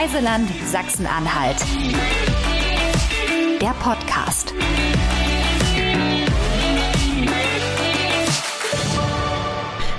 Reiseland Sachsen-Anhalt. Der Podcast.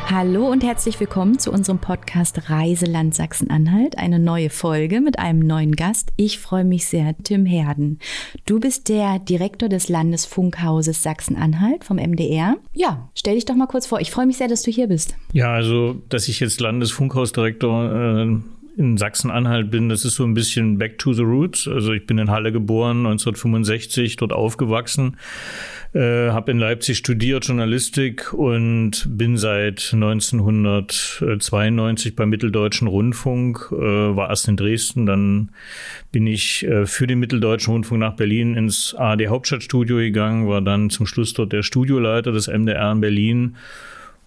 Hallo und herzlich willkommen zu unserem Podcast Reiseland Sachsen-Anhalt. Eine neue Folge mit einem neuen Gast. Ich freue mich sehr, Tim Herden. Du bist der Direktor des Landesfunkhauses Sachsen-Anhalt vom MDR. Ja, stell dich doch mal kurz vor. Ich freue mich sehr, dass du hier bist. Ja, also, dass ich jetzt Landesfunkhausdirektor äh in Sachsen-Anhalt bin, das ist so ein bisschen back to the roots. Also ich bin in Halle geboren, 1965, dort aufgewachsen, äh, habe in Leipzig studiert Journalistik und bin seit 1992 beim Mitteldeutschen Rundfunk, äh, war erst in Dresden, dann bin ich äh, für den Mitteldeutschen Rundfunk nach Berlin ins ARD Hauptstadtstudio gegangen, war dann zum Schluss dort der Studioleiter des MDR in Berlin.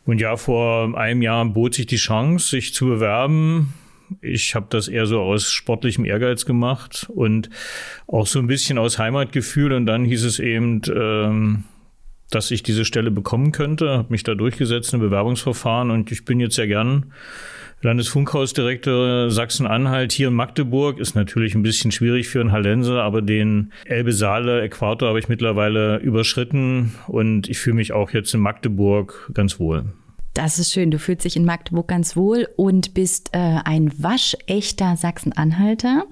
Und ja, vor einem Jahr bot sich die Chance, sich zu bewerben ich habe das eher so aus sportlichem Ehrgeiz gemacht und auch so ein bisschen aus Heimatgefühl. Und dann hieß es eben, ähm, dass ich diese Stelle bekommen könnte, habe mich da durchgesetzt im Bewerbungsverfahren und ich bin jetzt sehr gern Landesfunkhausdirektor Sachsen-Anhalt hier in Magdeburg. Ist natürlich ein bisschen schwierig für einen Hallenser, aber den Elbe-Saale-Äquator habe ich mittlerweile überschritten und ich fühle mich auch jetzt in Magdeburg ganz wohl. Das ist schön. Du fühlst dich in Magdeburg ganz wohl und bist äh, ein waschechter Sachsen-Anhalter.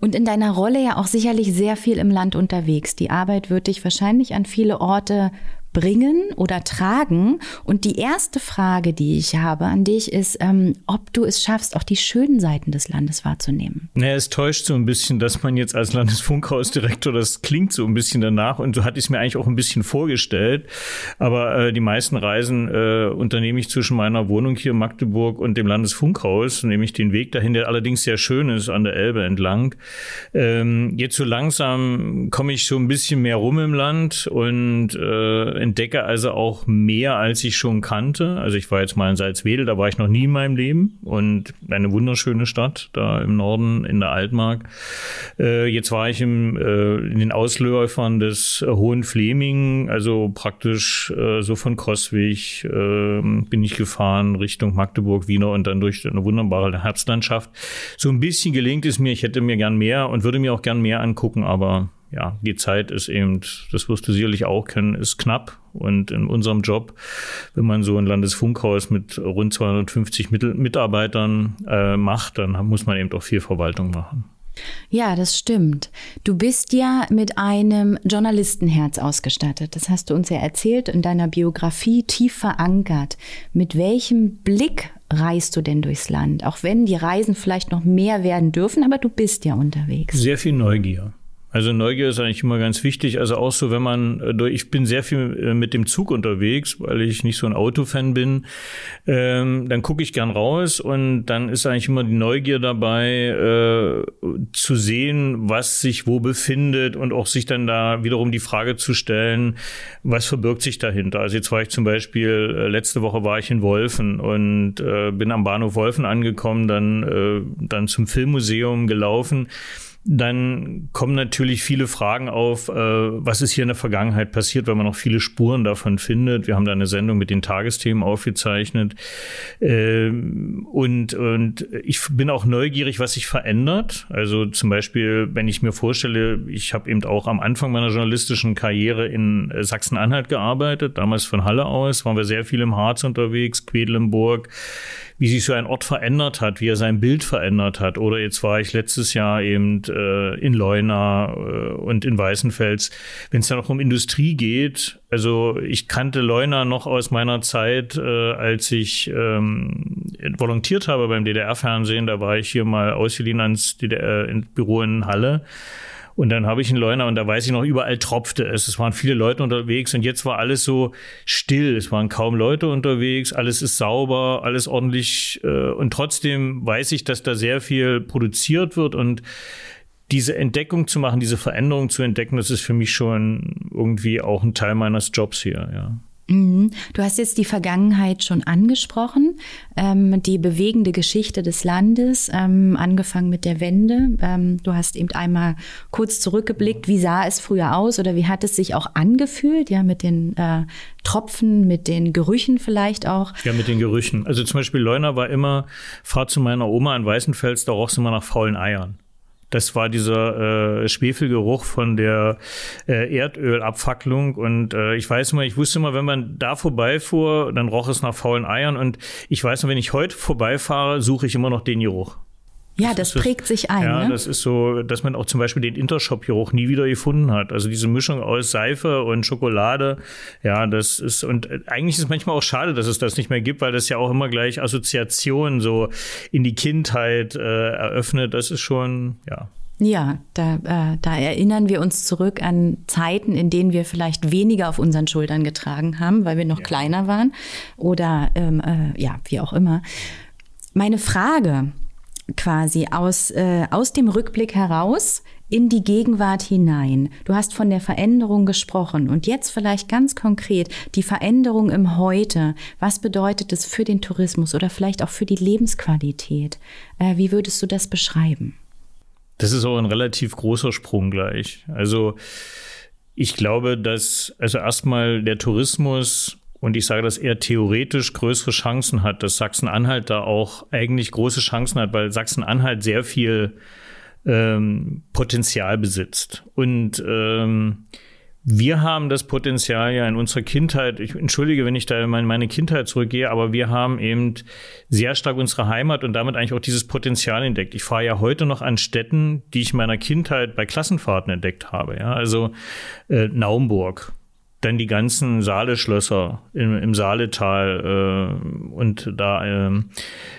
Und in deiner Rolle ja auch sicherlich sehr viel im Land unterwegs. Die Arbeit wird dich wahrscheinlich an viele Orte bringen oder tragen. Und die erste Frage, die ich habe an dich, ist, ähm, ob du es schaffst, auch die schönen Seiten des Landes wahrzunehmen. Naja, es täuscht so ein bisschen, dass man jetzt als Landesfunkhausdirektor, das klingt so ein bisschen danach und so hatte ich es mir eigentlich auch ein bisschen vorgestellt. Aber äh, die meisten Reisen äh, unternehme ich zwischen meiner Wohnung hier in Magdeburg und dem Landesfunkhaus, nämlich den Weg dahin, der allerdings sehr schön ist, an der Elbe entlang. Ähm, jetzt so langsam komme ich so ein bisschen mehr rum im Land und äh, entdecke also auch mehr, als ich schon kannte. Also ich war jetzt mal in Salzwedel, da war ich noch nie in meinem Leben und eine wunderschöne Stadt da im Norden in der Altmark. Äh, jetzt war ich im, äh, in den Ausläufern des äh, Hohen Fleming, also praktisch äh, so von Koswig ähm, bin ich gefahren Richtung Magdeburg, Wiener und dann durch eine wunderbare Herbstlandschaft. So ein bisschen gelingt es mir, ich hätte mir gern mehr und würde mir auch gern mehr angucken, aber ja, die Zeit ist eben, das wirst du sicherlich auch kennen, ist knapp. Und in unserem Job, wenn man so ein Landesfunkhaus mit rund 250 Mitarbeitern äh, macht, dann muss man eben auch viel Verwaltung machen. Ja, das stimmt. Du bist ja mit einem Journalistenherz ausgestattet. Das hast du uns ja erzählt in deiner Biografie tief verankert. Mit welchem Blick reist du denn durchs Land? Auch wenn die Reisen vielleicht noch mehr werden dürfen, aber du bist ja unterwegs. Sehr viel Neugier. Also Neugier ist eigentlich immer ganz wichtig. Also auch so, wenn man, äh, ich bin sehr viel äh, mit dem Zug unterwegs, weil ich nicht so ein Autofan bin. Ähm, dann gucke ich gern raus und dann ist eigentlich immer die Neugier dabei, äh, zu sehen, was sich wo befindet und auch sich dann da wiederum die Frage zu stellen, was verbirgt sich dahinter. Also jetzt war ich zum Beispiel, äh, letzte Woche war ich in Wolfen und äh, bin am Bahnhof Wolfen angekommen, dann, äh, dann zum Filmmuseum gelaufen dann kommen natürlich viele Fragen auf, äh, was ist hier in der Vergangenheit passiert, weil man noch viele Spuren davon findet. Wir haben da eine Sendung mit den Tagesthemen aufgezeichnet. Ähm, und, und ich bin auch neugierig, was sich verändert. Also zum Beispiel, wenn ich mir vorstelle, ich habe eben auch am Anfang meiner journalistischen Karriere in Sachsen-Anhalt gearbeitet, damals von Halle aus, waren wir sehr viel im Harz unterwegs, Quedlinburg wie sich so ein Ort verändert hat, wie er sein Bild verändert hat. Oder jetzt war ich letztes Jahr eben äh, in Leuna äh, und in Weißenfels. Wenn es dann noch um Industrie geht, also ich kannte Leuna noch aus meiner Zeit, äh, als ich ähm, volontiert habe beim DDR-Fernsehen. Da war ich hier mal ausgeliehen ans DDR, Büro in Halle. Und dann habe ich einen Leuna und da weiß ich noch, überall tropfte es. Es waren viele Leute unterwegs und jetzt war alles so still. Es waren kaum Leute unterwegs, alles ist sauber, alles ordentlich. Äh, und trotzdem weiß ich, dass da sehr viel produziert wird und diese Entdeckung zu machen, diese Veränderung zu entdecken, das ist für mich schon irgendwie auch ein Teil meines Jobs hier, ja. Mhm. Du hast jetzt die Vergangenheit schon angesprochen, ähm, die bewegende Geschichte des Landes, ähm, angefangen mit der Wende. Ähm, du hast eben einmal kurz zurückgeblickt, wie sah es früher aus oder wie hat es sich auch angefühlt, ja, mit den äh, Tropfen, mit den Gerüchen vielleicht auch. Ja, mit den Gerüchen. Also zum Beispiel Leuna war immer, fahr zu meiner Oma in Weißenfels, da roch es immer nach faulen Eiern. Das war dieser äh, Schwefelgeruch von der äh, Erdölabfacklung. Und äh, ich weiß immer, ich wusste immer, wenn man da vorbeifuhr, dann roch es nach faulen Eiern. Und ich weiß noch, wenn ich heute vorbeifahre, suche ich immer noch den Geruch. Ja, das, das prägt sich ein. Ja, ne? das ist so, dass man auch zum Beispiel den Intershop-Geruch nie wieder gefunden hat. Also diese Mischung aus Seife und Schokolade, ja, das ist, und eigentlich ist es manchmal auch schade, dass es das nicht mehr gibt, weil das ja auch immer gleich Assoziationen so in die Kindheit äh, eröffnet. Das ist schon, ja. Ja, da, äh, da erinnern wir uns zurück an Zeiten, in denen wir vielleicht weniger auf unseren Schultern getragen haben, weil wir noch ja. kleiner waren oder ähm, äh, ja, wie auch immer. Meine Frage quasi aus, äh, aus dem Rückblick heraus in die Gegenwart hinein. Du hast von der Veränderung gesprochen und jetzt vielleicht ganz konkret die Veränderung im Heute. Was bedeutet es für den Tourismus oder vielleicht auch für die Lebensqualität? Äh, wie würdest du das beschreiben? Das ist auch ein relativ großer Sprung gleich. Also ich glaube, dass also erstmal der Tourismus und ich sage das eher theoretisch größere Chancen hat, dass Sachsen-Anhalt da auch eigentlich große Chancen hat, weil Sachsen-Anhalt sehr viel ähm, Potenzial besitzt. Und ähm, wir haben das Potenzial ja in unserer Kindheit, ich entschuldige, wenn ich da in meine Kindheit zurückgehe, aber wir haben eben sehr stark unsere Heimat und damit eigentlich auch dieses Potenzial entdeckt. Ich fahre ja heute noch an Städten, die ich in meiner Kindheit bei Klassenfahrten entdeckt habe. Ja, also äh, Naumburg, dann die ganzen Saaleschlösser im, im Saaletal äh, und da äh,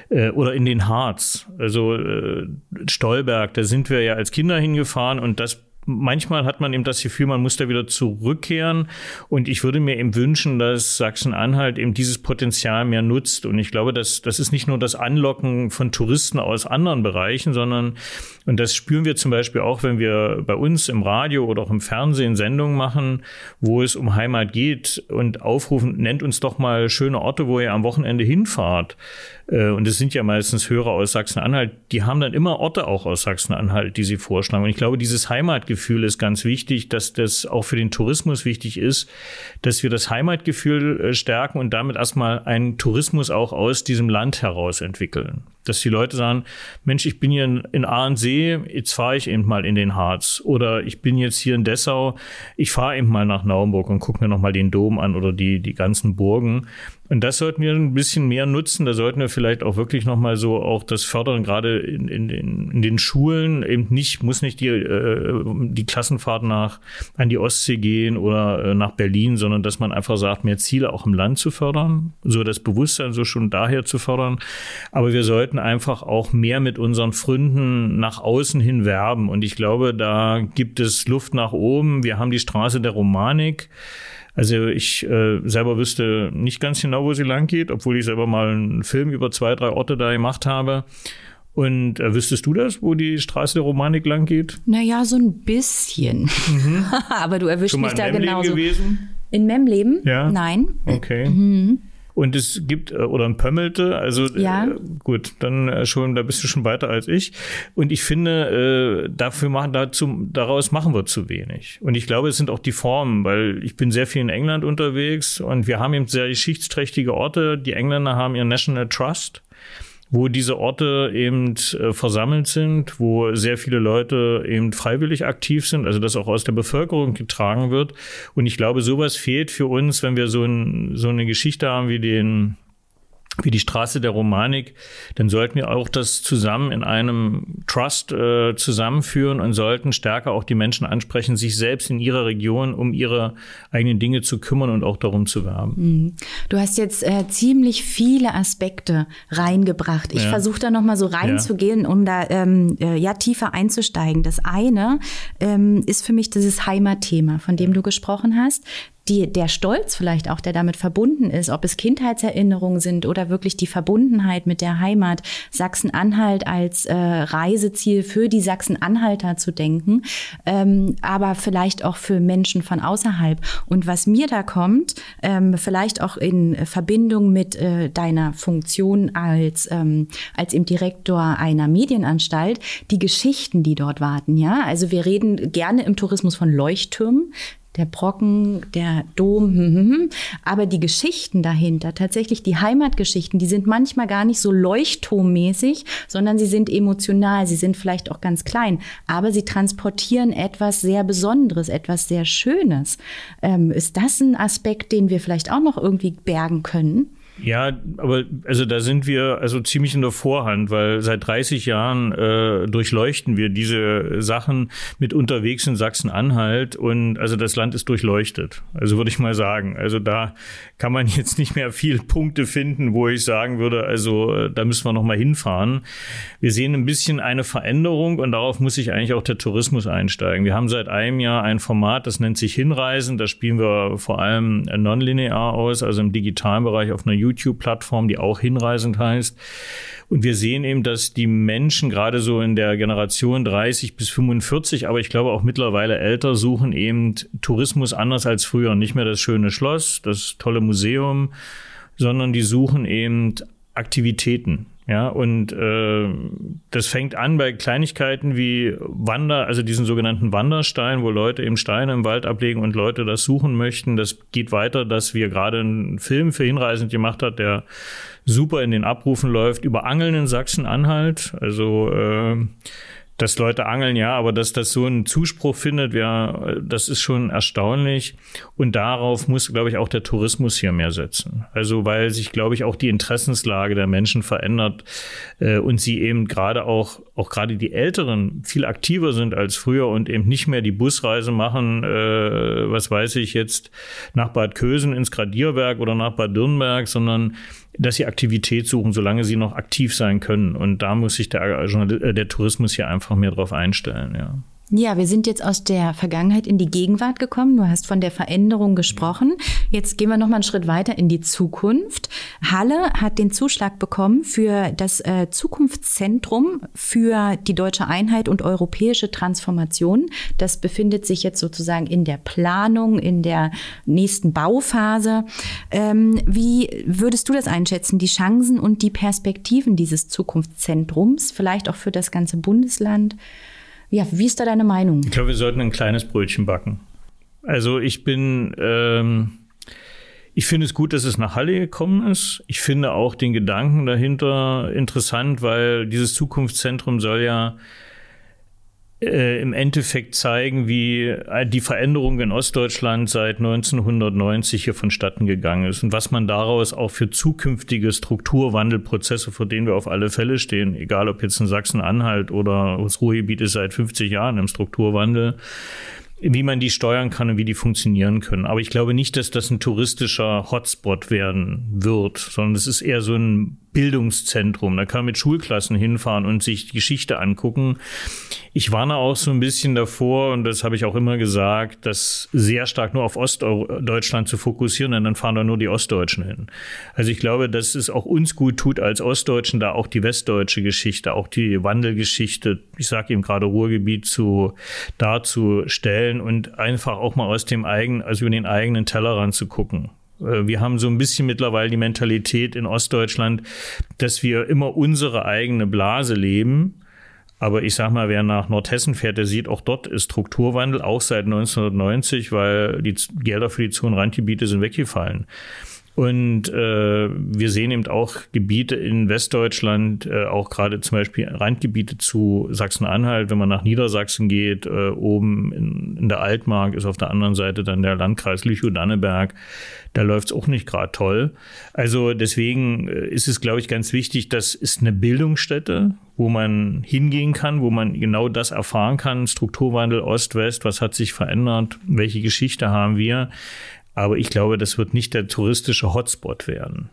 äh, oder in den Harz. Also äh, Stolberg, da sind wir ja als Kinder hingefahren und das manchmal hat man eben das Gefühl, man muss da wieder zurückkehren. Und ich würde mir eben wünschen, dass Sachsen-Anhalt eben dieses Potenzial mehr nutzt. Und ich glaube, dass das ist nicht nur das Anlocken von Touristen aus anderen Bereichen, sondern, und das spüren wir zum Beispiel auch, wenn wir bei uns im Radio oder auch im Fernsehen Sendungen machen, wo es um Heimat geht und aufrufen, nennt uns doch mal schöne Orte, wo ihr am Wochenende hinfahrt. Äh, und es sind ja meistens Hörer aus Sachsen-Anhalt, die haben dann immer Orte auch aus Sachsen-Anhalt, die sie vorschlagen. Und ich glaube, dieses Heimatgefühl ist ganz wichtig, dass das auch für den Tourismus wichtig ist, dass wir das Heimatgefühl äh, stärken und damit erstmal einen Tourismus auch aus diesem Land heraus entwickeln dass die Leute sagen, Mensch, ich bin hier in, in Ahrensee, jetzt fahre ich eben mal in den Harz. Oder ich bin jetzt hier in Dessau, ich fahre eben mal nach Naumburg und gucke mir nochmal den Dom an oder die, die ganzen Burgen. Und das sollten wir ein bisschen mehr nutzen. Da sollten wir vielleicht auch wirklich nochmal so auch das fördern, gerade in, in, den, in den Schulen. Eben nicht, muss nicht die, äh, die Klassenfahrt nach, an die Ostsee gehen oder äh, nach Berlin, sondern dass man einfach sagt, mehr Ziele auch im Land zu fördern, so das Bewusstsein so schon daher zu fördern. Aber wir sollten einfach auch mehr mit unseren Fründen nach außen hin werben. Und ich glaube, da gibt es Luft nach oben. Wir haben die Straße der Romanik. Also ich äh, selber wüsste nicht ganz genau, wo sie lang geht, obwohl ich selber mal einen Film über zwei, drei Orte da gemacht habe. Und äh, wüsstest du das, wo die Straße der Romanik lang geht? Naja, so ein bisschen. Mhm. Aber du erwischst mich da genauso. Gewesen? In Memleben? Ja. Nein. Okay. Mhm. Und es gibt, äh, oder ein Pömmelte, also ja. äh, gut, dann äh, schon, da bist du schon weiter als ich. Und ich finde, äh, dafür machen, dazu, daraus machen wir zu wenig. Und ich glaube, es sind auch die Formen, weil ich bin sehr viel in England unterwegs und wir haben eben sehr geschichtsträchtige Orte. Die Engländer haben ihr National Trust wo diese Orte eben äh, versammelt sind, wo sehr viele Leute eben freiwillig aktiv sind, also das auch aus der Bevölkerung getragen wird. Und ich glaube, sowas fehlt für uns, wenn wir so, ein, so eine Geschichte haben wie den wie die Straße der Romanik, dann sollten wir auch das zusammen in einem Trust äh, zusammenführen und sollten stärker auch die Menschen ansprechen, sich selbst in ihrer Region um ihre eigenen Dinge zu kümmern und auch darum zu werben. Mhm. Du hast jetzt äh, ziemlich viele Aspekte reingebracht. Ich ja. versuche da nochmal so reinzugehen, ja. um da ähm, äh, ja tiefer einzusteigen. Das eine ähm, ist für mich dieses Heimatthema, von dem du gesprochen hast die, der Stolz vielleicht auch, der damit verbunden ist, ob es Kindheitserinnerungen sind oder wirklich die Verbundenheit mit der Heimat, Sachsen-Anhalt als äh, Reiseziel für die Sachsen-Anhalter zu denken, ähm, aber vielleicht auch für Menschen von außerhalb. Und was mir da kommt, ähm, vielleicht auch in Verbindung mit äh, deiner Funktion als, ähm, als im Direktor einer Medienanstalt, die Geschichten, die dort warten, ja. Also wir reden gerne im Tourismus von Leuchttürmen der Brocken, der Dom, hm, hm, hm. aber die Geschichten dahinter, tatsächlich die Heimatgeschichten, die sind manchmal gar nicht so leuchtturmmäßig, sondern sie sind emotional, sie sind vielleicht auch ganz klein, aber sie transportieren etwas sehr Besonderes, etwas sehr Schönes. Ähm, ist das ein Aspekt, den wir vielleicht auch noch irgendwie bergen können? Ja, aber also da sind wir also ziemlich in der Vorhand, weil seit 30 Jahren äh, durchleuchten wir diese Sachen mit unterwegs in Sachsen-Anhalt und also das Land ist durchleuchtet. Also würde ich mal sagen. Also da kann man jetzt nicht mehr viel Punkte finden, wo ich sagen würde, also äh, da müssen wir noch mal hinfahren. Wir sehen ein bisschen eine Veränderung und darauf muss sich eigentlich auch der Tourismus einsteigen. Wir haben seit einem Jahr ein Format, das nennt sich Hinreisen. Da spielen wir vor allem nonlinear aus, also im digitalen Bereich auf einer YouTube-Plattform, die auch hinreisend heißt. Und wir sehen eben, dass die Menschen gerade so in der Generation 30 bis 45, aber ich glaube auch mittlerweile älter, suchen eben Tourismus anders als früher. Nicht mehr das schöne Schloss, das tolle Museum, sondern die suchen eben Aktivitäten. Ja, und äh, das fängt an bei Kleinigkeiten wie Wander, also diesen sogenannten Wanderstein, wo Leute eben Steine im Wald ablegen und Leute das suchen möchten. Das geht weiter, dass wir gerade einen Film für Hinreisend gemacht hat, der super in den Abrufen läuft, über Angeln in Sachsen-Anhalt. Also äh, dass Leute angeln, ja, aber dass das so einen Zuspruch findet, ja, das ist schon erstaunlich. Und darauf muss, glaube ich, auch der Tourismus hier mehr setzen. Also weil sich, glaube ich, auch die Interessenslage der Menschen verändert äh, und sie eben gerade auch, auch gerade die Älteren viel aktiver sind als früher und eben nicht mehr die Busreise machen, äh, was weiß ich jetzt, nach Bad Kösen ins Gradierwerk oder nach Bad Dürnberg, sondern dass sie Aktivität suchen, solange sie noch aktiv sein können. Und da muss sich der, äh, der Tourismus hier einfach mehr drauf einstellen, ja. Ja, wir sind jetzt aus der Vergangenheit in die Gegenwart gekommen. Du hast von der Veränderung gesprochen. Jetzt gehen wir noch mal einen Schritt weiter in die Zukunft. Halle hat den Zuschlag bekommen für das äh, Zukunftszentrum für die deutsche Einheit und europäische Transformation. Das befindet sich jetzt sozusagen in der Planung, in der nächsten Bauphase. Ähm, wie würdest du das einschätzen, die Chancen und die Perspektiven dieses Zukunftszentrums, vielleicht auch für das ganze Bundesland? Ja, wie ist da deine Meinung? Ich glaube, wir sollten ein kleines Brötchen backen. Also ich bin, ähm, ich finde es gut, dass es nach Halle gekommen ist. Ich finde auch den Gedanken dahinter interessant, weil dieses Zukunftszentrum soll ja äh, im Endeffekt zeigen, wie äh, die Veränderung in Ostdeutschland seit 1990 hier vonstatten gegangen ist und was man daraus auch für zukünftige Strukturwandelprozesse, vor denen wir auf alle Fälle stehen, egal ob jetzt in Sachsen-Anhalt oder das Ruhrgebiet ist seit 50 Jahren im Strukturwandel, wie man die steuern kann und wie die funktionieren können. Aber ich glaube nicht, dass das ein touristischer Hotspot werden wird, sondern es ist eher so ein Bildungszentrum. Da kann man mit Schulklassen hinfahren und sich die Geschichte angucken. Ich warne auch so ein bisschen davor, und das habe ich auch immer gesagt, das sehr stark nur auf Ostdeutschland zu fokussieren, denn dann fahren da nur die Ostdeutschen hin. Also ich glaube, dass es auch uns gut tut, als Ostdeutschen da auch die westdeutsche Geschichte, auch die Wandelgeschichte, ich sage eben gerade Ruhrgebiet, zu darzustellen und einfach auch mal aus dem eigenen, also über den eigenen Tellerrand zu gucken. Äh, wir haben so ein bisschen mittlerweile die Mentalität in Ostdeutschland, dass wir immer unsere eigene Blase leben. Aber ich sag mal, wer nach Nordhessen fährt, der sieht, auch dort ist Strukturwandel, auch seit 1990, weil die Gelder für die Zonenrandgebiete sind weggefallen. Und äh, wir sehen eben auch Gebiete in Westdeutschland, äh, auch gerade zum Beispiel Randgebiete zu Sachsen-Anhalt, wenn man nach Niedersachsen geht, äh, oben in, in der Altmark ist auf der anderen Seite dann der Landkreis Lüchow-Danneberg. Da läuft es auch nicht gerade toll. Also deswegen äh, ist es, glaube ich, ganz wichtig, das ist eine Bildungsstätte, wo man hingehen kann, wo man genau das erfahren kann. Strukturwandel Ost-West, was hat sich verändert, welche Geschichte haben wir. Aber ich glaube, das wird nicht der touristische Hotspot werden.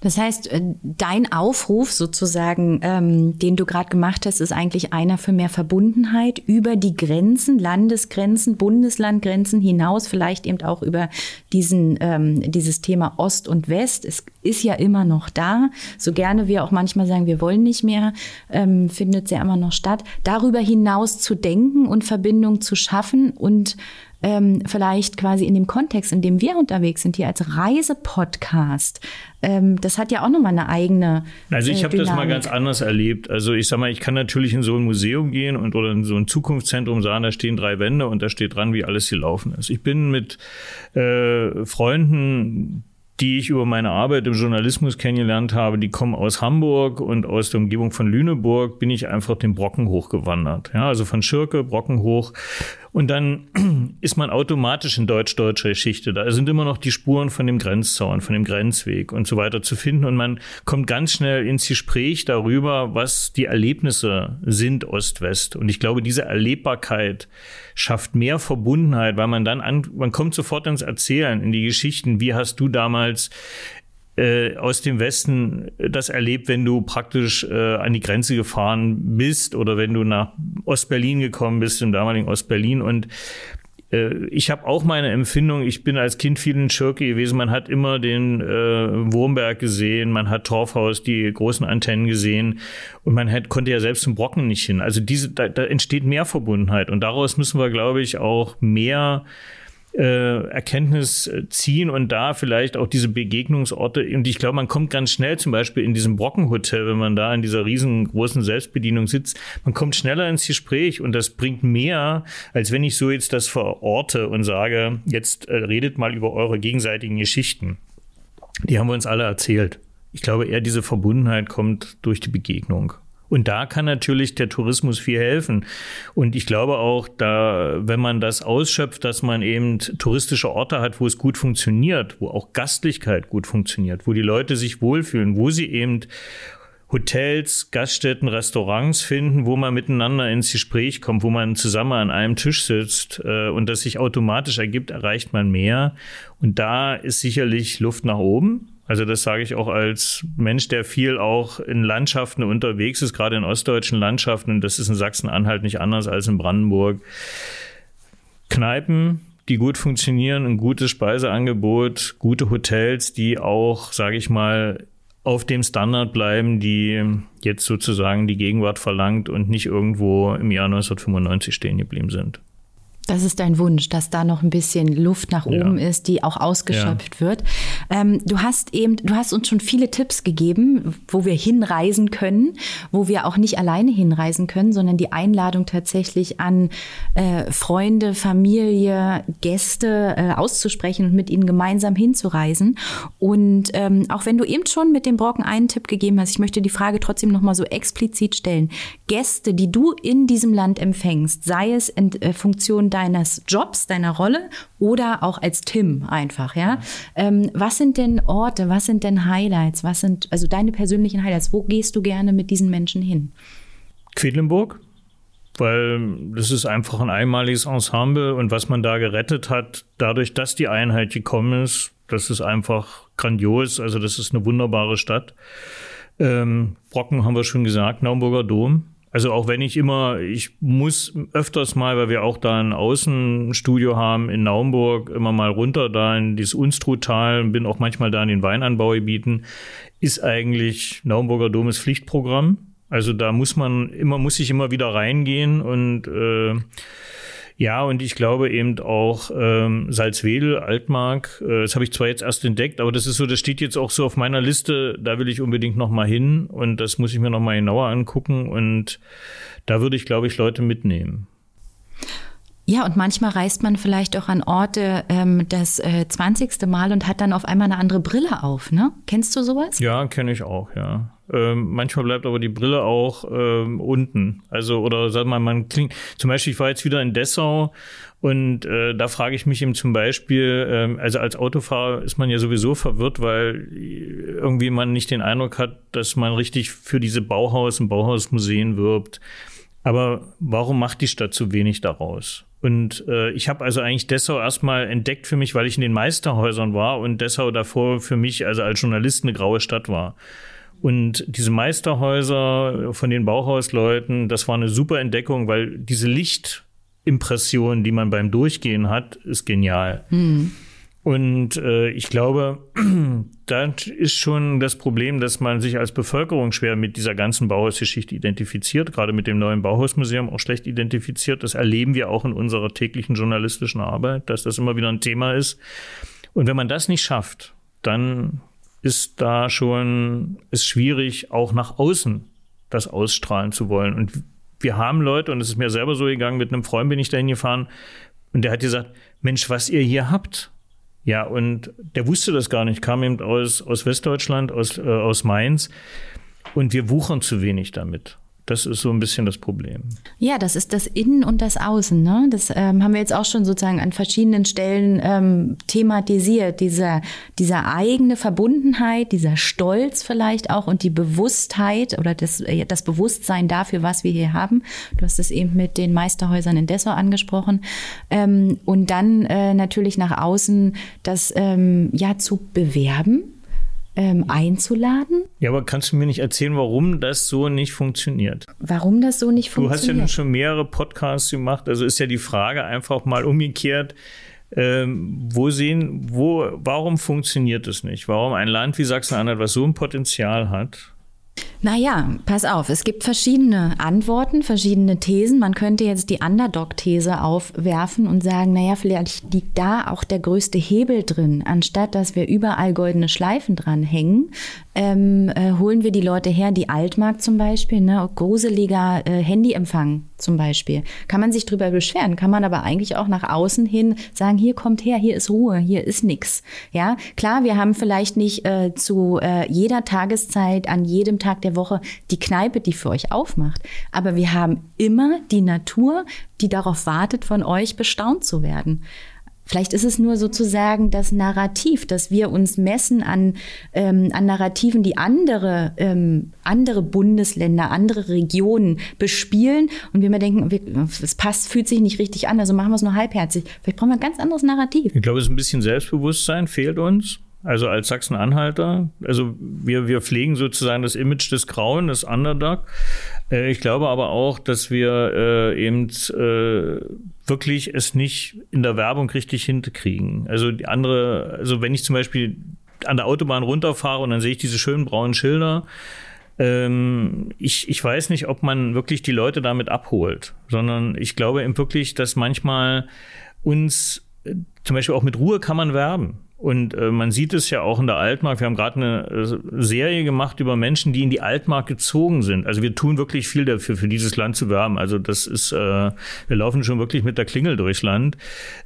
Das heißt, äh, dein Aufruf sozusagen, ähm, den du gerade gemacht hast, ist eigentlich einer für mehr Verbundenheit über die Grenzen, Landesgrenzen, Bundeslandgrenzen hinaus, vielleicht eben auch über diesen, ähm, dieses Thema Ost und West. Es ist ja immer noch da. So gerne wir auch manchmal sagen, wir wollen nicht mehr, ähm, findet ja immer noch statt. Darüber hinaus zu denken und Verbindung zu schaffen und ähm, vielleicht quasi in dem Kontext, in dem wir unterwegs sind, hier als Reisepodcast, ähm, das hat ja auch nochmal eine eigene. Also ich äh, habe das mal ganz anders erlebt. Also ich sag mal, ich kann natürlich in so ein Museum gehen und oder in so ein Zukunftszentrum sagen, da stehen drei Wände und da steht dran, wie alles hier laufen ist. Ich bin mit äh, Freunden die ich über meine Arbeit im Journalismus kennengelernt habe, die kommen aus Hamburg und aus der Umgebung von Lüneburg, bin ich einfach den Brocken hochgewandert. Ja, also von Schirke, Brocken hoch und dann ist man automatisch in deutsch-deutscher Geschichte. Da sind immer noch die Spuren von dem Grenzzaun, von dem Grenzweg und so weiter zu finden. Und man kommt ganz schnell ins Gespräch darüber, was die Erlebnisse sind Ost-West. Und ich glaube, diese Erlebbarkeit schafft mehr Verbundenheit, weil man dann an, man kommt sofort ins Erzählen, in die Geschichten. Wie hast du damals äh, aus dem Westen das erlebt, wenn du praktisch äh, an die Grenze gefahren bist oder wenn du nach Ostberlin gekommen bist, im damaligen Ostberlin. Und äh, ich habe auch meine Empfindung, ich bin als Kind viel in Schirke gewesen, man hat immer den äh, Wurmberg gesehen, man hat Torfhaus, die großen Antennen gesehen und man hat, konnte ja selbst zum Brocken nicht hin. Also diese, da, da entsteht mehr Verbundenheit und daraus müssen wir, glaube ich, auch mehr äh, Erkenntnis ziehen und da vielleicht auch diese Begegnungsorte. Und ich glaube, man kommt ganz schnell zum Beispiel in diesem Brockenhotel, wenn man da in dieser riesengroßen Selbstbedienung sitzt, man kommt schneller ins Gespräch und das bringt mehr, als wenn ich so jetzt das verorte und sage, jetzt äh, redet mal über eure gegenseitigen Geschichten. Die haben wir uns alle erzählt. Ich glaube eher, diese Verbundenheit kommt durch die Begegnung. Und da kann natürlich der Tourismus viel helfen. Und ich glaube auch, da, wenn man das ausschöpft, dass man eben touristische Orte hat, wo es gut funktioniert, wo auch Gastlichkeit gut funktioniert, wo die Leute sich wohlfühlen, wo sie eben Hotels, Gaststätten, Restaurants finden, wo man miteinander ins Gespräch kommt, wo man zusammen an einem Tisch sitzt äh, und das sich automatisch ergibt, erreicht man mehr. Und da ist sicherlich Luft nach oben. Also das sage ich auch als Mensch, der viel auch in Landschaften unterwegs ist, gerade in ostdeutschen Landschaften. Und das ist in Sachsen-Anhalt nicht anders als in Brandenburg. Kneipen, die gut funktionieren, ein gutes Speiseangebot, gute Hotels, die auch, sage ich mal, auf dem Standard bleiben, die jetzt sozusagen die Gegenwart verlangt und nicht irgendwo im Jahr 1995 stehen geblieben sind. Das ist dein Wunsch, dass da noch ein bisschen Luft nach oben ja. ist, die auch ausgeschöpft ja. wird. Ähm, du hast eben, du hast uns schon viele Tipps gegeben, wo wir hinreisen können, wo wir auch nicht alleine hinreisen können, sondern die Einladung tatsächlich an äh, Freunde, Familie, Gäste äh, auszusprechen und mit ihnen gemeinsam hinzureisen. Und ähm, auch wenn du eben schon mit dem Brocken einen Tipp gegeben hast, ich möchte die Frage trotzdem noch mal so explizit stellen. Gäste, die du in diesem Land empfängst, sei es in äh, Funktion deines Jobs, deiner Rolle oder auch als Tim einfach, ja. Ähm, was sind denn Orte, was sind denn Highlights, was sind also deine persönlichen Highlights? Wo gehst du gerne mit diesen Menschen hin? Quedlinburg, weil das ist einfach ein einmaliges Ensemble und was man da gerettet hat, dadurch, dass die Einheit gekommen ist, das ist einfach grandios. Also das ist eine wunderbare Stadt. Ähm, Brocken haben wir schon gesagt, Naumburger Dom. Also auch wenn ich immer, ich muss öfters mal, weil wir auch da ein Außenstudio haben in Naumburg, immer mal runter da in dieses Unstruttal, bin auch manchmal da in den Weinanbaugebieten, ist eigentlich Naumburger Dom das Pflichtprogramm. Also da muss man immer, muss ich immer wieder reingehen und äh, ja, und ich glaube eben auch ähm, Salzwedel, Altmark, äh, das habe ich zwar jetzt erst entdeckt, aber das ist so, das steht jetzt auch so auf meiner Liste, da will ich unbedingt noch mal hin und das muss ich mir noch mal genauer angucken und da würde ich, glaube ich, Leute mitnehmen. Ja, und manchmal reist man vielleicht auch an Orte ähm, das äh, 20. Mal und hat dann auf einmal eine andere Brille auf, ne? Kennst du sowas? Ja, kenne ich auch, ja. Ähm, manchmal bleibt aber die Brille auch ähm, unten. Also, oder sag mal, man klingt, zum Beispiel, ich war jetzt wieder in Dessau und äh, da frage ich mich eben zum Beispiel, ähm, also als Autofahrer ist man ja sowieso verwirrt, weil irgendwie man nicht den Eindruck hat, dass man richtig für diese Bauhaus- und Bauhausmuseen wirbt. Aber warum macht die Stadt so wenig daraus? Und äh, ich habe also eigentlich Dessau erstmal entdeckt für mich, weil ich in den Meisterhäusern war und Dessau davor für mich also als Journalist eine graue Stadt war. Und diese Meisterhäuser von den Bauhausleuten, das war eine super Entdeckung, weil diese Lichtimpression, die man beim Durchgehen hat, ist genial. Mhm. Und äh, ich glaube, das ist schon das Problem, dass man sich als Bevölkerung schwer mit dieser ganzen Bauhausgeschichte identifiziert, gerade mit dem neuen Bauhausmuseum auch schlecht identifiziert. Das erleben wir auch in unserer täglichen journalistischen Arbeit, dass das immer wieder ein Thema ist. Und wenn man das nicht schafft, dann ist da schon ist schwierig, auch nach außen das ausstrahlen zu wollen. Und wir haben Leute, und es ist mir selber so gegangen, mit einem Freund bin ich dahin gefahren, und der hat gesagt, Mensch, was ihr hier habt, ja, und der wusste das gar nicht, kam eben aus, aus Westdeutschland, aus, äh, aus Mainz. Und wir wuchern zu wenig damit. Das ist so ein bisschen das Problem. Ja, das ist das Innen und das Außen. Ne? Das ähm, haben wir jetzt auch schon sozusagen an verschiedenen Stellen ähm, thematisiert. Dieser, dieser eigene Verbundenheit, dieser Stolz vielleicht auch und die Bewusstheit oder das, äh, das Bewusstsein dafür, was wir hier haben. Du hast es eben mit den Meisterhäusern in Dessau angesprochen. Ähm, und dann äh, natürlich nach außen das ähm, ja zu bewerben ähm, einzuladen. Ja, aber kannst du mir nicht erzählen, warum das so nicht funktioniert? Warum das so nicht funktioniert? Du hast ja nun schon mehrere Podcasts gemacht, also ist ja die Frage einfach mal umgekehrt. Ähm, wo sehen, wo, warum funktioniert es nicht? Warum ein Land wie Sachsen-Anhalt, was so ein Potenzial hat, naja, pass auf, es gibt verschiedene Antworten, verschiedene Thesen. Man könnte jetzt die Underdog-These aufwerfen und sagen, naja, vielleicht liegt da auch der größte Hebel drin. Anstatt dass wir überall goldene Schleifen dranhängen, ähm, äh, holen wir die Leute her, die Altmarkt zum Beispiel, ne, gruseliger äh, Handyempfang zum Beispiel. Kann man sich drüber beschweren, kann man aber eigentlich auch nach außen hin sagen, hier kommt her, hier ist Ruhe, hier ist nix. Ja, klar, wir haben vielleicht nicht äh, zu äh, jeder Tageszeit, an jedem Tag der Woche die Kneipe, die für euch aufmacht. Aber wir haben immer die Natur, die darauf wartet, von euch bestaunt zu werden. Vielleicht ist es nur sozusagen das Narrativ, dass wir uns messen an, ähm, an Narrativen, die andere, ähm, andere Bundesländer, andere Regionen bespielen und wir immer denken, es passt, fühlt sich nicht richtig an, also machen wir es nur halbherzig. Vielleicht brauchen wir ein ganz anderes Narrativ. Ich glaube, es ist ein bisschen Selbstbewusstsein, fehlt uns. Also als Sachsen-Anhalter, also wir, wir pflegen sozusagen das Image des Grauen, des Underdog. Äh, ich glaube aber auch, dass wir äh, eben äh, wirklich es nicht in der Werbung richtig hinkriegen. Also die andere, also wenn ich zum Beispiel an der Autobahn runterfahre und dann sehe ich diese schönen braunen Schilder, ähm, ich, ich weiß nicht, ob man wirklich die Leute damit abholt, sondern ich glaube eben wirklich, dass manchmal uns zum Beispiel auch mit Ruhe kann man werben. Und äh, man sieht es ja auch in der Altmark. Wir haben gerade eine äh, Serie gemacht über Menschen, die in die Altmark gezogen sind. Also wir tun wirklich viel dafür, für dieses Land zu werben. Also das ist, äh, wir laufen schon wirklich mit der Klingel durchs Land.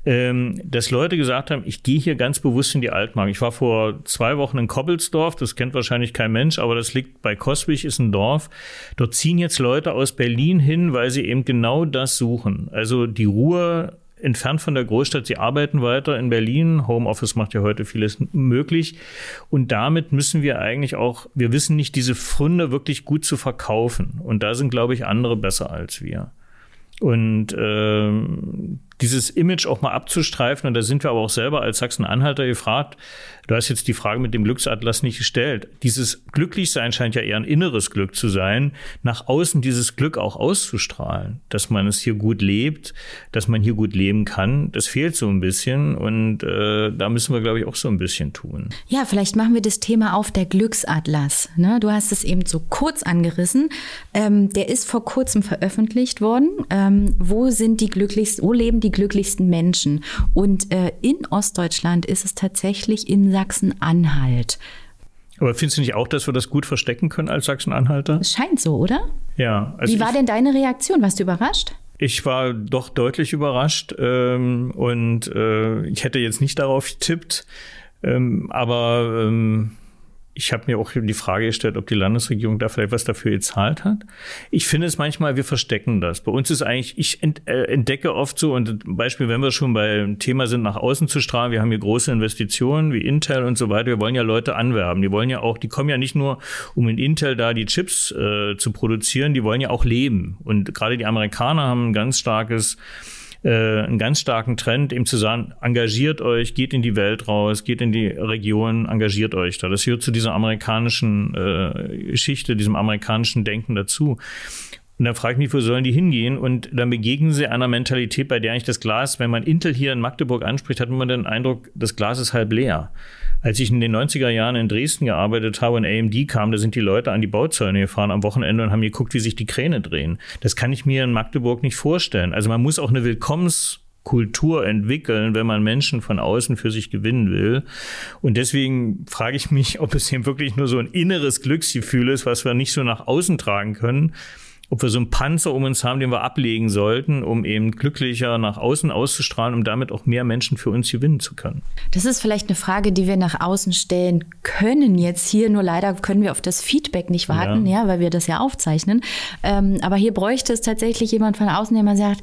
Ähm, dass Leute gesagt haben, ich gehe hier ganz bewusst in die Altmark. Ich war vor zwei Wochen in Koppelsdorf, das kennt wahrscheinlich kein Mensch, aber das liegt bei Koswig, ist ein Dorf. Dort ziehen jetzt Leute aus Berlin hin, weil sie eben genau das suchen. Also die Ruhe entfernt von der Großstadt. Sie arbeiten weiter in Berlin. Homeoffice macht ja heute vieles möglich. Und damit müssen wir eigentlich auch, wir wissen nicht, diese Funde wirklich gut zu verkaufen. Und da sind, glaube ich, andere besser als wir. Und ähm, dieses Image auch mal abzustreifen, und da sind wir aber auch selber als Sachsen-Anhalter gefragt, du hast jetzt die Frage mit dem Glücksatlas nicht gestellt. Dieses Glücklichsein scheint ja eher ein inneres Glück zu sein, nach außen dieses Glück auch auszustrahlen, dass man es hier gut lebt, dass man hier gut leben kann, das fehlt so ein bisschen und äh, da müssen wir, glaube ich, auch so ein bisschen tun. Ja, vielleicht machen wir das Thema auf, der Glücksatlas. Ne? Du hast es eben so kurz angerissen. Ähm, der ist vor kurzem veröffentlicht worden. Ähm, wo sind die glücklichsten, wo leben die glücklichsten Menschen. Und äh, in Ostdeutschland ist es tatsächlich in Sachsen-Anhalt. Aber findest du nicht auch, dass wir das gut verstecken können als Sachsen-Anhalter? Es scheint so, oder? Ja. Also Wie war denn deine Reaktion? Warst du überrascht? Ich war doch deutlich überrascht ähm, und äh, ich hätte jetzt nicht darauf getippt, ähm, aber ähm, ich habe mir auch die Frage gestellt, ob die Landesregierung da vielleicht was dafür gezahlt hat. Ich finde es manchmal, wir verstecken das. Bei uns ist eigentlich, ich äh, entdecke oft so, und Beispiel, wenn wir schon beim Thema sind, nach außen zu strahlen, wir haben hier große Investitionen wie Intel und so weiter, wir wollen ja Leute anwerben. Die wollen ja auch, die kommen ja nicht nur, um in Intel da die Chips äh, zu produzieren, die wollen ja auch leben. Und gerade die Amerikaner haben ein ganz starkes äh, einen ganz starken Trend, eben zu sagen, engagiert euch, geht in die Welt raus, geht in die Region, engagiert euch da. Das gehört zu dieser amerikanischen äh, Geschichte, diesem amerikanischen Denken dazu. Und dann frage ich mich, wo sollen die hingehen? Und dann begegnen sie einer Mentalität, bei der eigentlich das Glas, wenn man Intel hier in Magdeburg anspricht, hat man den Eindruck, das Glas ist halb leer. Als ich in den 90er Jahren in Dresden gearbeitet habe und AMD kam, da sind die Leute an die Bauzäune gefahren am Wochenende und haben geguckt, wie sich die Kräne drehen. Das kann ich mir in Magdeburg nicht vorstellen. Also man muss auch eine Willkommens Kultur entwickeln, wenn man Menschen von außen für sich gewinnen will. Und deswegen frage ich mich, ob es eben wirklich nur so ein inneres Glücksgefühl ist, was wir nicht so nach außen tragen können, ob wir so einen Panzer um uns haben, den wir ablegen sollten, um eben glücklicher nach außen auszustrahlen, um damit auch mehr Menschen für uns gewinnen zu können. Das ist vielleicht eine Frage, die wir nach außen stellen können jetzt hier, nur leider können wir auf das Feedback nicht warten, ja, ja weil wir das ja aufzeichnen. Ähm, aber hier bräuchte es tatsächlich jemand von außen, der mal sagt,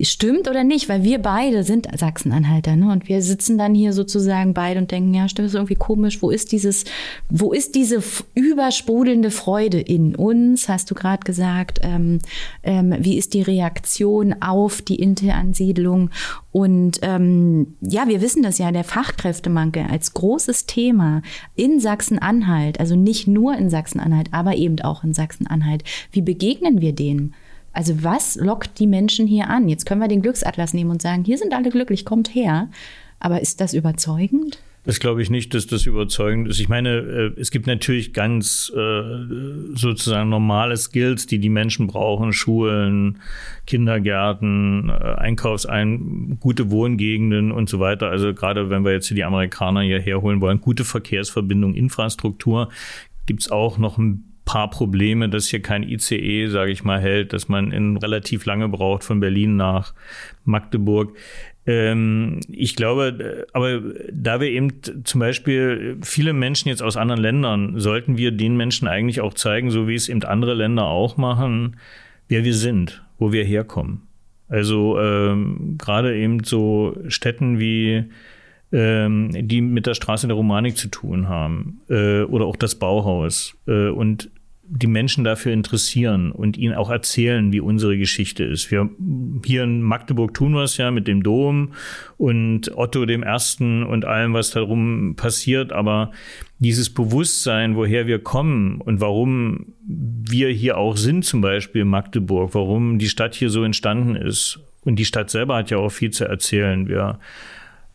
stimmt oder nicht, weil wir beide sind Sachsen-Anhalter, ne? Und wir sitzen dann hier sozusagen beide und denken, ja, stimmt, ist irgendwie komisch. Wo ist dieses, wo ist diese übersprudelnde Freude in uns? Hast du gerade gesagt? Ähm, ähm, wie ist die Reaktion auf die Interansiedlung? Und ähm, ja, wir wissen das ja, der Fachkräftemangel als großes Thema in Sachsen-Anhalt, also nicht nur in Sachsen-Anhalt, aber eben auch in Sachsen-Anhalt. Wie begegnen wir denen? Also was lockt die Menschen hier an? Jetzt können wir den Glücksatlas nehmen und sagen, hier sind alle glücklich, kommt her. Aber ist das überzeugend? Das glaube ich nicht, dass das überzeugend ist. Ich meine, äh, es gibt natürlich ganz äh, sozusagen normale Skills, die die Menschen brauchen. Schulen, Kindergärten, äh, Einkaufsein, gute Wohngegenden und so weiter. Also gerade wenn wir jetzt die Amerikaner hierher holen wollen, gute Verkehrsverbindung, Infrastruktur, gibt es auch noch ein paar Probleme, dass hier kein ICE, sage ich mal, hält, dass man in relativ lange braucht von Berlin nach Magdeburg. Ähm, ich glaube, aber da wir eben zum Beispiel viele Menschen jetzt aus anderen Ländern, sollten wir den Menschen eigentlich auch zeigen, so wie es eben andere Länder auch machen, wer wir sind, wo wir herkommen. Also ähm, gerade eben so Städten wie ähm, die mit der Straße der Romanik zu tun haben äh, oder auch das Bauhaus äh, und die Menschen dafür interessieren und ihnen auch erzählen, wie unsere Geschichte ist. Wir hier in Magdeburg tun wir es ja mit dem Dom und Otto dem Ersten und allem, was darum passiert. Aber dieses Bewusstsein, woher wir kommen und warum wir hier auch sind, zum Beispiel in Magdeburg, warum die Stadt hier so entstanden ist. Und die Stadt selber hat ja auch viel zu erzählen. Wir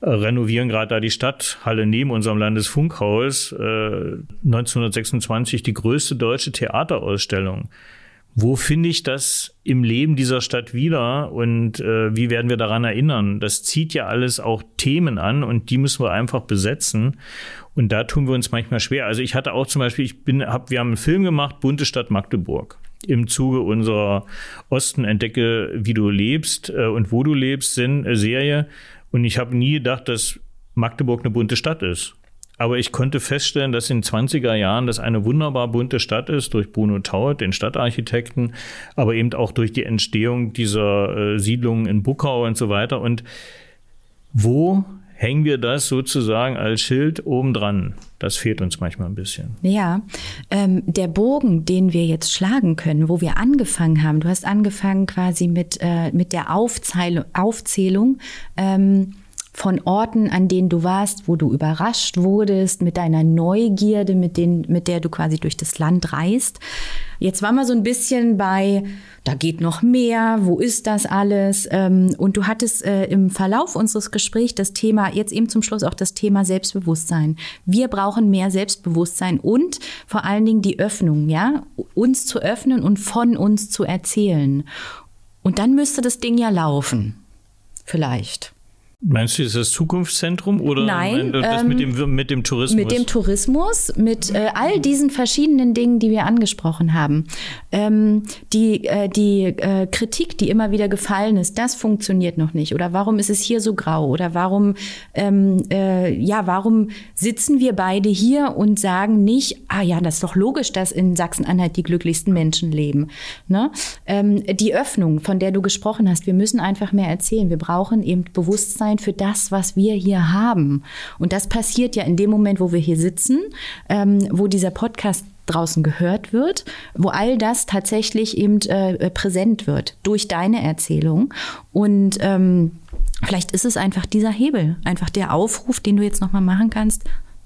renovieren gerade da die Stadthalle neben unserem Landesfunkhaus. Äh, 1926 die größte deutsche Theaterausstellung. Wo finde ich das im Leben dieser Stadt wieder und äh, wie werden wir daran erinnern? Das zieht ja alles auch Themen an und die müssen wir einfach besetzen. Und da tun wir uns manchmal schwer. Also ich hatte auch zum Beispiel, ich bin, hab, wir haben einen Film gemacht, Bunte Stadt Magdeburg im Zuge unserer Osten entdecke, wie du lebst äh, und wo du lebst, sind äh, Serie. Und ich habe nie gedacht, dass Magdeburg eine bunte Stadt ist. Aber ich konnte feststellen, dass in 20er Jahren das eine wunderbar bunte Stadt ist, durch Bruno Taut, den Stadtarchitekten, aber eben auch durch die Entstehung dieser äh, Siedlungen in Buckau und so weiter. Und wo hängen wir das sozusagen als Schild obendran. Das fehlt uns manchmal ein bisschen. Ja, ähm, der Bogen, den wir jetzt schlagen können, wo wir angefangen haben, du hast angefangen quasi mit, äh, mit der Aufzeil Aufzählung. Ähm, von Orten, an denen du warst, wo du überrascht wurdest, mit deiner Neugierde, mit, den, mit der du quasi durch das Land reist. Jetzt waren wir so ein bisschen bei, da geht noch mehr, wo ist das alles? Ähm, und du hattest äh, im Verlauf unseres Gesprächs das Thema, jetzt eben zum Schluss auch das Thema Selbstbewusstsein. Wir brauchen mehr Selbstbewusstsein und vor allen Dingen die Öffnung, ja, uns zu öffnen und von uns zu erzählen. Und dann müsste das Ding ja laufen. Vielleicht. Meinst du, ist das Zukunftszentrum oder Nein, das ähm, mit, dem, mit dem Tourismus? Mit dem Tourismus, mit äh, all diesen verschiedenen Dingen, die wir angesprochen haben. Ähm, die äh, die äh, Kritik, die immer wieder gefallen ist, das funktioniert noch nicht. Oder warum ist es hier so grau? Oder warum, ähm, äh, ja, warum sitzen wir beide hier und sagen nicht, ah ja, das ist doch logisch, dass in Sachsen-Anhalt die glücklichsten Menschen leben. Ne? Ähm, die Öffnung, von der du gesprochen hast, wir müssen einfach mehr erzählen. Wir brauchen eben Bewusstsein sein für das, was wir hier haben. Und das passiert ja in dem Moment, wo wir hier sitzen, ähm, wo dieser Podcast draußen gehört wird, wo all das tatsächlich eben äh, präsent wird durch deine Erzählung. Und ähm, vielleicht ist es einfach dieser Hebel, einfach der Aufruf, den du jetzt nochmal machen kannst.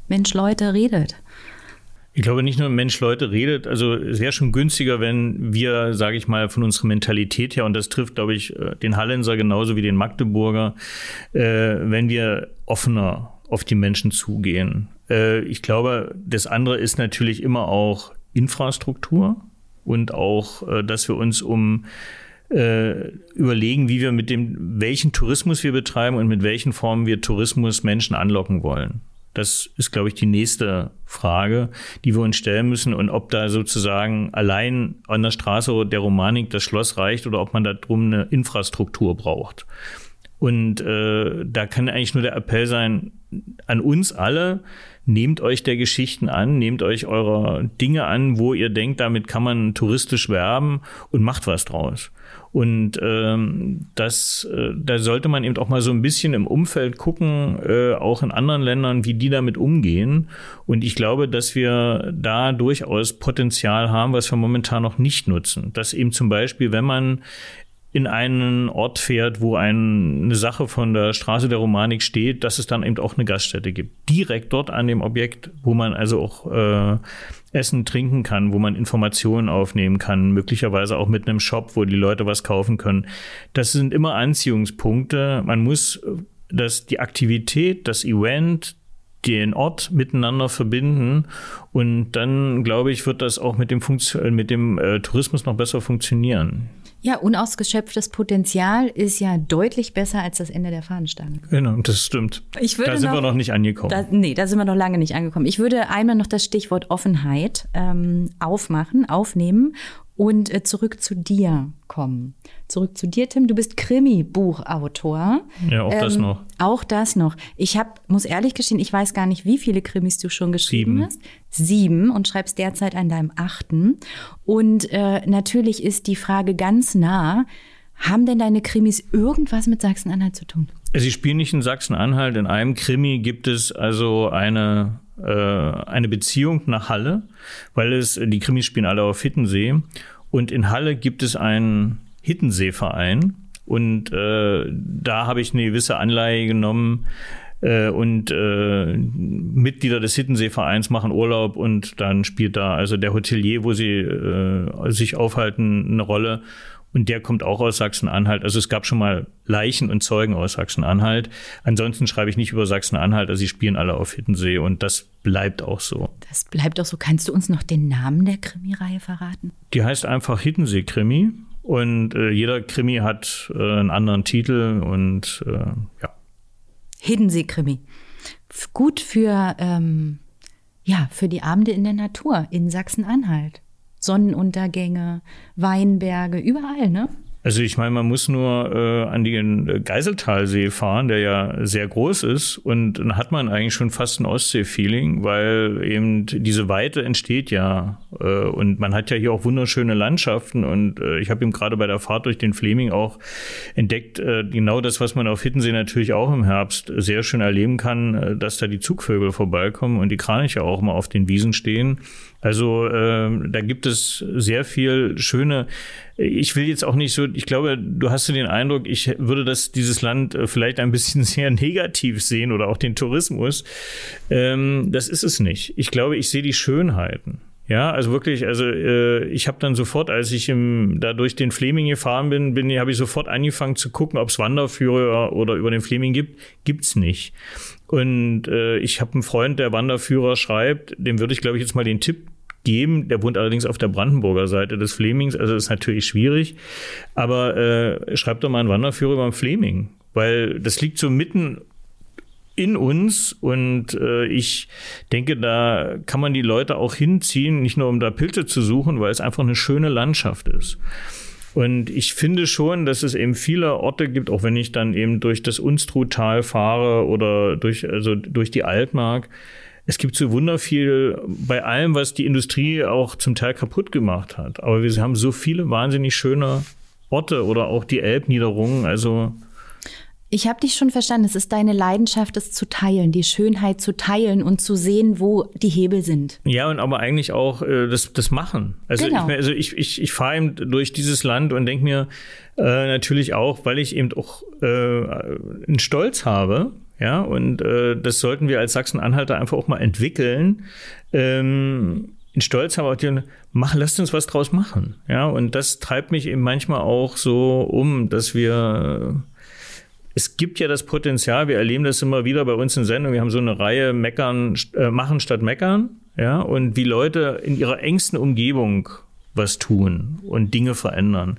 Mensch, Leute, redet. Ich glaube nicht nur Mensch Leute redet, also es wäre schon günstiger, wenn wir, sage ich mal, von unserer Mentalität her, und das trifft, glaube ich, äh, den Hallenser genauso wie den Magdeburger, äh, wenn wir offener auf die Menschen zugehen. Äh, ich glaube, das andere ist natürlich immer auch Infrastruktur und auch, äh, dass wir uns um äh, überlegen, wie wir mit dem, welchen Tourismus wir betreiben und mit welchen Formen wir Tourismus Menschen anlocken wollen. Das ist, glaube ich, die nächste Frage, die wir uns stellen müssen und ob da sozusagen allein an der Straße der Romanik das Schloss reicht oder ob man da drum eine Infrastruktur braucht. Und äh, da kann eigentlich nur der Appell sein an uns alle, nehmt euch der Geschichten an, nehmt euch eurer Dinge an, wo ihr denkt, damit kann man touristisch werben und macht was draus. Und ähm, das, äh, da sollte man eben auch mal so ein bisschen im Umfeld gucken, äh, auch in anderen Ländern, wie die damit umgehen. Und ich glaube, dass wir da durchaus Potenzial haben, was wir momentan noch nicht nutzen. Dass eben zum Beispiel, wenn man in einen Ort fährt, wo ein, eine Sache von der Straße der Romanik steht, dass es dann eben auch eine Gaststätte gibt. Direkt dort an dem Objekt, wo man also auch äh, essen, trinken kann, wo man Informationen aufnehmen kann, möglicherweise auch mit einem Shop, wo die Leute was kaufen können. Das sind immer Anziehungspunkte. Man muss das, die Aktivität, das Event, den Ort miteinander verbinden und dann glaube ich wird das auch mit dem Funktion mit dem äh, Tourismus noch besser funktionieren. Ja, unausgeschöpftes Potenzial ist ja deutlich besser als das Ende der Fahnenstange. Genau, das stimmt. Ich würde da sind noch, wir noch nicht angekommen. Da, nee, da sind wir noch lange nicht angekommen. Ich würde einmal noch das Stichwort Offenheit ähm, aufmachen, aufnehmen und äh, zurück zu dir kommen. Zurück zu dir, Tim. Du bist Krimi-Buchautor. Ja, auch ähm, das noch. Auch das noch. Ich hab, muss ehrlich gestehen, ich weiß gar nicht, wie viele Krimis du schon geschrieben Sieben. hast. Sieben und schreibst derzeit an deinem achten. Und äh, natürlich ist die Frage ganz nah, haben denn deine Krimis irgendwas mit Sachsen-Anhalt zu tun? Sie spielen nicht in Sachsen-Anhalt. In einem Krimi gibt es also eine äh, eine Beziehung nach Halle, weil es die Krimis spielen alle auf Hittensee. Und in Halle gibt es einen Hittensee-Verein. Und äh, da habe ich eine gewisse Anleihe genommen äh, und äh, Mitglieder des Hittensee-Vereins machen Urlaub und dann spielt da also der Hotelier, wo sie äh, sich aufhalten, eine Rolle und der kommt auch aus Sachsen-Anhalt. Also es gab schon mal Leichen und Zeugen aus Sachsen-Anhalt. Ansonsten schreibe ich nicht über Sachsen-Anhalt, also sie spielen alle auf Hittensee und das bleibt auch so. Das bleibt auch so. Kannst du uns noch den Namen der Krimireihe verraten? Die heißt einfach Hittensee-Krimi und äh, jeder Krimi hat äh, einen anderen Titel und äh, ja. Hiddensee-Krimi. Gut für, ähm, ja, für die Abende in der Natur in Sachsen-Anhalt. Sonnenuntergänge, Weinberge, überall, ne? Also ich meine, man muss nur äh, an den Geiseltalsee fahren, der ja sehr groß ist und dann hat man eigentlich schon fast ein Ostsee-Feeling, weil eben diese Weite entsteht ja äh, und man hat ja hier auch wunderschöne Landschaften und äh, ich habe eben gerade bei der Fahrt durch den Fleming auch entdeckt, äh, genau das, was man auf Hittensee natürlich auch im Herbst sehr schön erleben kann, äh, dass da die Zugvögel vorbeikommen und die Kraniche auch mal auf den Wiesen stehen. Also äh, da gibt es sehr viel schöne. Ich will jetzt auch nicht so. Ich glaube, du hast den Eindruck, ich würde das dieses Land äh, vielleicht ein bisschen sehr negativ sehen oder auch den Tourismus. Ähm, das ist es nicht. Ich glaube, ich sehe die Schönheiten. Ja, also wirklich, also äh, ich habe dann sofort, als ich im, da durch den Fleming gefahren bin, bin habe ich sofort angefangen zu gucken, ob es Wanderführer oder über den Fleming gibt. Gibt's nicht. Und äh, ich habe einen Freund, der Wanderführer schreibt, dem würde ich, glaube ich, jetzt mal den Tipp geben. Der wohnt allerdings auf der Brandenburger Seite des Flemings, also ist natürlich schwierig. Aber äh, schreibt doch mal einen Wanderführer über den Fleming. weil das liegt so mitten in uns und äh, ich denke, da kann man die Leute auch hinziehen, nicht nur um da Pilze zu suchen, weil es einfach eine schöne Landschaft ist. Und ich finde schon, dass es eben viele Orte gibt, auch wenn ich dann eben durch das Unstruttal fahre oder durch, also durch die Altmark. Es gibt so wunderviel bei allem, was die Industrie auch zum Teil kaputt gemacht hat. Aber wir haben so viele wahnsinnig schöne Orte oder auch die Elbniederungen. Also ich habe dich schon verstanden. Es ist deine Leidenschaft, es zu teilen, die Schönheit zu teilen und zu sehen, wo die Hebel sind. Ja, und aber eigentlich auch äh, das, das Machen. Also genau. ich, also ich, ich, ich fahre eben durch dieses Land und denke mir äh, natürlich auch, weil ich eben auch äh, einen Stolz habe, ja, und äh, das sollten wir als Sachsen-Anhalter einfach auch mal entwickeln. Ähm, in Stolz haben, die, mach, lasst uns was draus machen. Ja, und das treibt mich eben manchmal auch so um, dass wir es gibt ja das Potenzial, wir erleben das immer wieder bei uns in Sendung, wir haben so eine Reihe Meckern, äh, machen statt meckern, ja, und wie Leute in ihrer engsten Umgebung was tun und Dinge verändern.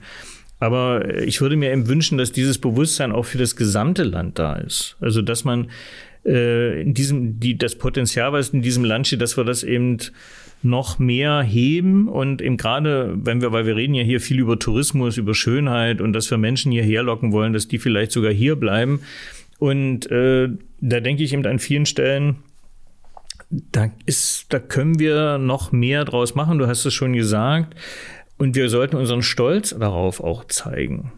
Aber ich würde mir eben wünschen, dass dieses Bewusstsein auch für das gesamte Land da ist. Also, dass man äh, in diesem, die, das Potenzial, was in diesem Land steht, dass wir das eben noch mehr heben und eben gerade, wenn wir, weil wir reden ja hier viel über Tourismus, über Schönheit und dass wir Menschen hierher locken wollen, dass die vielleicht sogar hier bleiben. Und äh, da denke ich eben an vielen Stellen, da ist, da können wir noch mehr draus machen. Du hast es schon gesagt. Und wir sollten unseren Stolz darauf auch zeigen.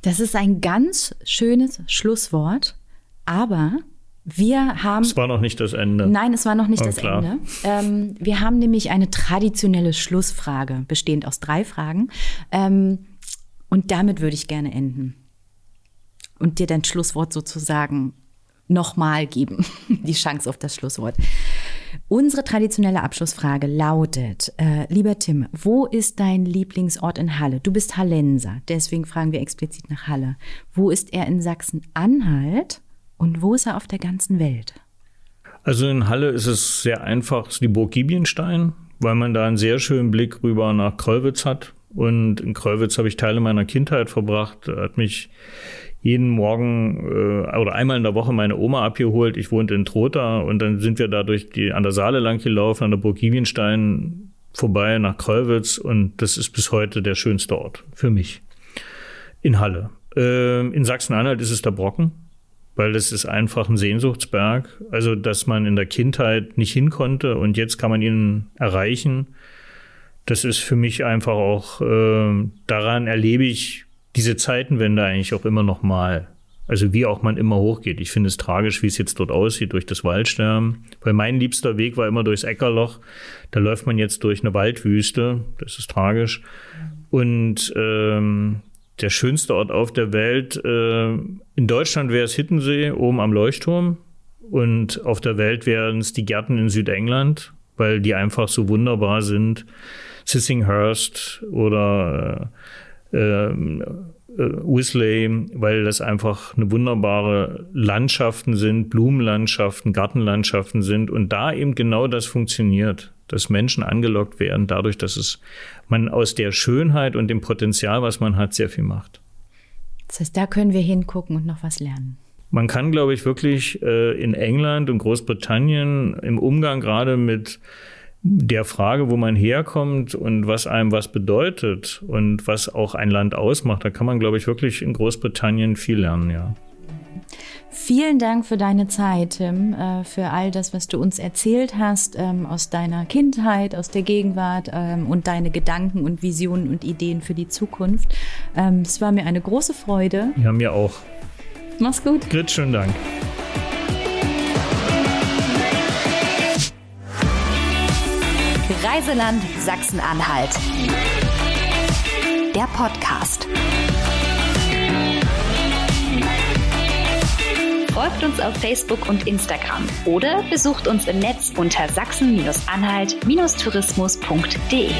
Das ist ein ganz schönes Schlusswort, aber wir haben. Es war noch nicht das Ende. Nein, es war noch nicht oh, das klar. Ende. Ähm, wir haben nämlich eine traditionelle Schlussfrage, bestehend aus drei Fragen. Ähm, und damit würde ich gerne enden. Und dir dein Schlusswort sozusagen nochmal geben. Die Chance auf das Schlusswort. Unsere traditionelle Abschlussfrage lautet, äh, lieber Tim, wo ist dein Lieblingsort in Halle? Du bist Hallenser, deswegen fragen wir explizit nach Halle. Wo ist er in Sachsen-Anhalt? Und wo ist er auf der ganzen Welt? Also in Halle ist es sehr einfach, die Burg Gibienstein, weil man da einen sehr schönen Blick rüber nach Kröllwitz hat. Und in Kröllwitz habe ich Teile meiner Kindheit verbracht. Hat mich jeden Morgen äh, oder einmal in der Woche meine Oma abgeholt. Ich wohnte in Trotha und dann sind wir da durch die, an der Saale lang gelaufen, an der Burg Gibienstein vorbei nach Kröllwitz und das ist bis heute der schönste Ort für mich. In Halle. Äh, in Sachsen-Anhalt ist es der Brocken weil das ist einfach ein Sehnsuchtsberg. Also, dass man in der Kindheit nicht hin konnte und jetzt kann man ihn erreichen. Das ist für mich einfach auch, äh, daran erlebe ich diese Zeitenwende eigentlich auch immer noch mal. Also wie auch man immer hochgeht. Ich finde es tragisch, wie es jetzt dort aussieht durch das Waldsterben. Weil mein liebster Weg war immer durchs Eckerloch. Da läuft man jetzt durch eine Waldwüste. Das ist tragisch. Und ähm, der schönste Ort auf der Welt. Äh, in Deutschland wäre es Hittensee, oben am Leuchtturm. Und auf der Welt wären es die Gärten in Südengland, weil die einfach so wunderbar sind. Sissinghurst oder äh, äh, Wisley, weil das einfach eine wunderbare Landschaften sind, Blumenlandschaften, Gartenlandschaften sind und da eben genau das funktioniert dass Menschen angelockt werden, dadurch, dass es man aus der Schönheit und dem Potenzial, was man hat, sehr viel macht. Das heißt, da können wir hingucken und noch was lernen. Man kann, glaube ich, wirklich äh, in England und Großbritannien im Umgang gerade mit der Frage, wo man herkommt und was einem was bedeutet und was auch ein Land ausmacht, da kann man, glaube ich, wirklich in Großbritannien viel lernen, ja. Vielen Dank für deine Zeit, Tim, äh, für all das, was du uns erzählt hast ähm, aus deiner Kindheit, aus der Gegenwart ähm, und deine Gedanken und Visionen und Ideen für die Zukunft. Ähm, es war mir eine große Freude. Ja, mir auch. Mach's gut. Grit, schönen Dank. Reiseland Sachsen-Anhalt. Der Podcast. Folgt uns auf Facebook und Instagram oder besucht uns im Netz unter sachsen-anhalt-tourismus.de.